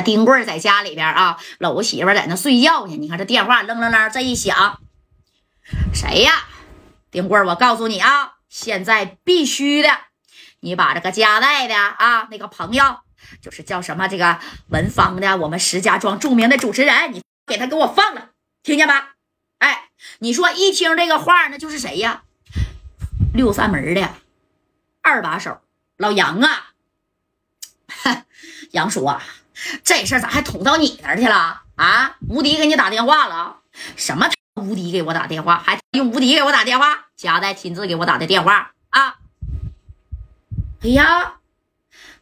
丁贵在家里边啊，搂媳妇在那睡觉呢。你看这电话楞楞楞这一响，谁呀？丁贵，我告诉你啊，现在必须的，你把这个家带的啊那个朋友，就是叫什么这个文芳的，我们石家庄著名的主持人，你给他给我放了，听见吧？哎，你说一听这个话，那就是谁呀？六扇门的二把手老杨啊！杨叔啊，这事儿咋还捅到你那儿去了啊？吴迪给你打电话了？什么？吴迪给我打电话，还用吴迪给我打电话？夹代亲自给我打的电话啊！哎呀，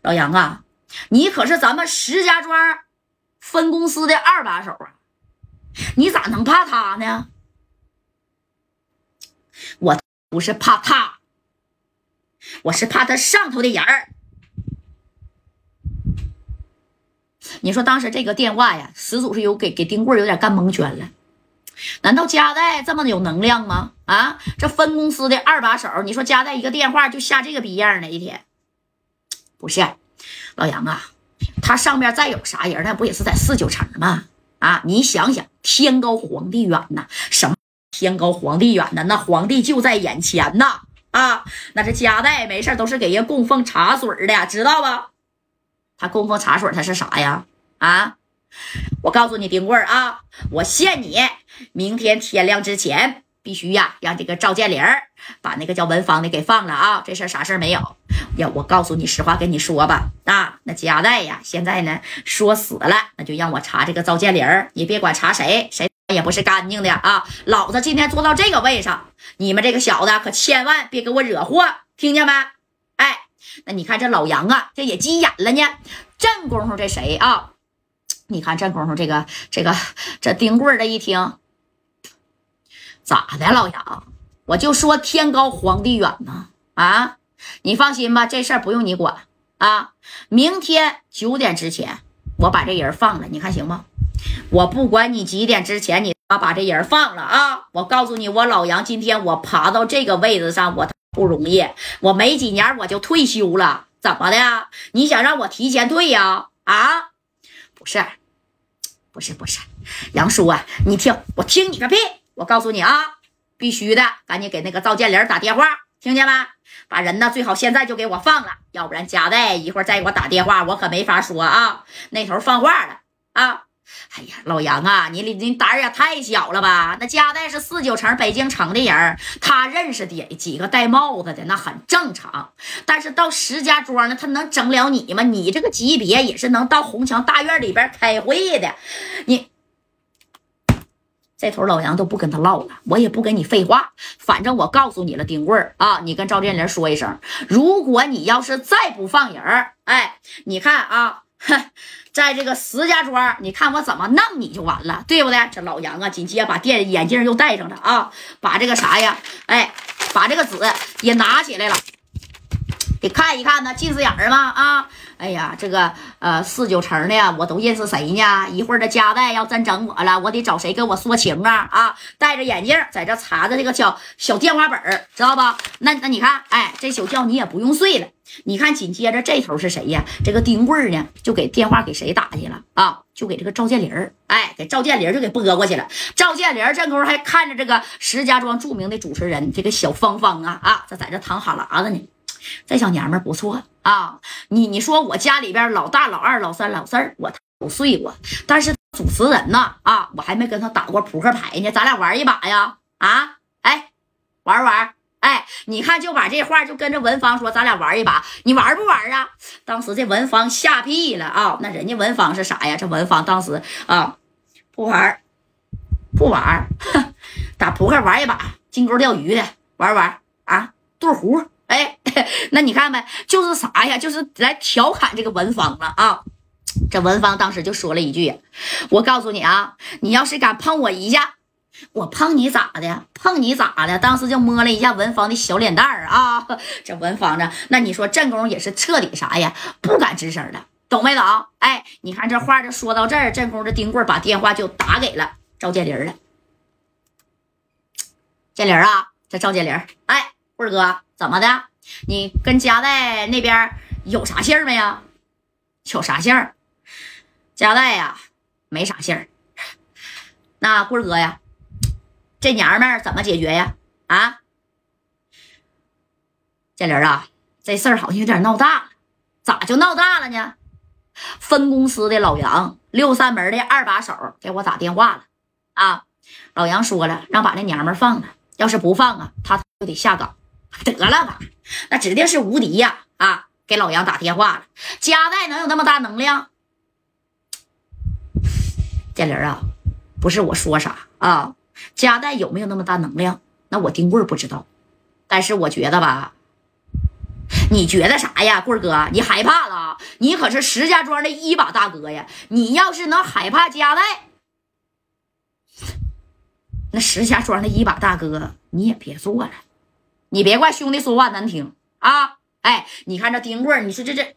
老杨啊，你可是咱们石家庄分公司的二把手啊，你咋能怕他呢？我不是怕他，我是怕他上头的人儿。你说当时这个电话呀，始祖是有给给丁贵有点干蒙圈了。难道加代这么有能量吗？啊，这分公司的二把手，你说加代一个电话就下这个逼样呢？一天不是老杨啊，他上面再有啥人，那不也是在四九城吗？啊，你想想，天高皇帝远呐，什么天高皇帝远的？那皇帝就在眼前呐！啊，那这加代没事都是给人供奉茶水的，知道吧？他供奉茶水，他是啥呀？啊！我告诉你，丁贵啊，我限你明天天亮之前，必须呀，让这个赵建林把那个叫文芳的给放了啊！这事啥事没有？呀，我告诉你实话，跟你说吧，啊，那佳代呀，现在呢说死了，那就让我查这个赵建林你别管查谁，谁也不是干净的啊！老子今天坐到这个位上，你们这个小子可千万别给我惹祸，听见没？那你看这老杨啊，这也急眼了呢。这功夫，这谁啊？你看这功夫，这个这个这丁贵儿的一听，咋的，老杨？我就说天高皇帝远呢啊！你放心吧，这事儿不用你管啊。明天九点之前，我把这人放了，你看行吗？我不管你几点之前，你把把这人放了啊！我告诉你，我老杨今天我爬到这个位置上，我不容易，我没几年我就退休了，怎么的？你想让我提前退呀？啊？不是，不是，不是，杨叔啊，你听我听你个屁！我告诉你啊，必须的，赶紧给那个赵建林打电话，听见没？把人呢最好现在就给我放了，要不然加代一会儿再给我打电话，我可没法说啊。那头放话了啊！哎呀，老杨啊，你你你胆儿也太小了吧？那加代是四九城北京城的人，他认识的几个戴帽子的，那很正常。但是到石家庄呢，他能整了你吗？你这个级别也是能到红墙大院里边开会的。你这头老杨都不跟他唠了，我也不跟你废话。反正我告诉你了，丁贵儿啊，你跟赵建林说一声，如果你要是再不放人哎，你看啊。哼，在这个石家庄，你看我怎么弄你就完了，对不对？这老杨啊，紧接着把电眼镜又戴上了啊，把这个啥呀，哎，把这个纸也拿起来了，你看一看呢，近视眼吗？啊，哎呀，这个呃四九城的呀我都认识谁呢？一会儿这加代要真整我了，我得找谁跟我说情啊？啊，戴着眼镜在这查着这个小小电话本知道吧？那那你看，哎，这宿觉你也不用睡了。你看，紧接着这头是谁呀？这个丁贵呢，就给电话给谁打去了啊？就给这个赵建林哎，给赵建林就给拨过去了。赵建林这功夫还看着这个石家庄著名的主持人这个小芳芳啊啊，这在这淌哈喇子呢。这小娘们不错啊。你你说我家里边老大、老二、老三、老四我都睡过，但是主持人呢啊，我还没跟他打过扑克牌呢。咱俩玩一把呀？啊，哎，玩玩。哎，你看，就把这话就跟着文芳说，咱俩玩一把，你玩不玩啊？当时这文芳吓屁了啊！那人家文芳是啥呀？这文芳当时啊，不玩，不玩，打扑克玩一把，金钩钓鱼的玩玩啊，对胡。哎，那你看呗，就是啥呀？就是来调侃这个文芳了啊！这文芳当时就说了一句：“我告诉你啊，你要是敢碰我一下。”我碰你咋的？碰你咋的？当时就摸了一下文芳的小脸蛋儿啊！这文芳呢？那你说正宫也是彻底啥呀？不敢吱声了，懂没懂？哎，你看这话就说到这儿，正宫这丁贵把电话就打给了赵建林了。建林啊，这赵建林，哎，贵哥，怎么的？你跟家代那边有啥信儿没呀？有啥信儿？贾代呀，没啥信儿。那棍哥呀，这娘们儿怎么解决呀？啊，建林啊，这事儿好像有点闹大了，咋就闹大了呢？分公司的老杨，六扇门的二把手给我打电话了啊！老杨说了，让把那娘们放了，要是不放啊，他就得下岗。得了吧，那指定是无敌呀！啊，给老杨打电话了，加代能有那么大能量？建林啊，不是我说啥啊，加代有没有那么大能量？那我丁棍不知道，但是我觉得吧，你觉得啥呀，棍哥？你害怕了？你可是石家庄的一把大哥呀！你要是能害怕加代，那石家庄的一把大哥你也别做了。你别怪兄弟说话难听啊！哎，你看这丁棍，你说这这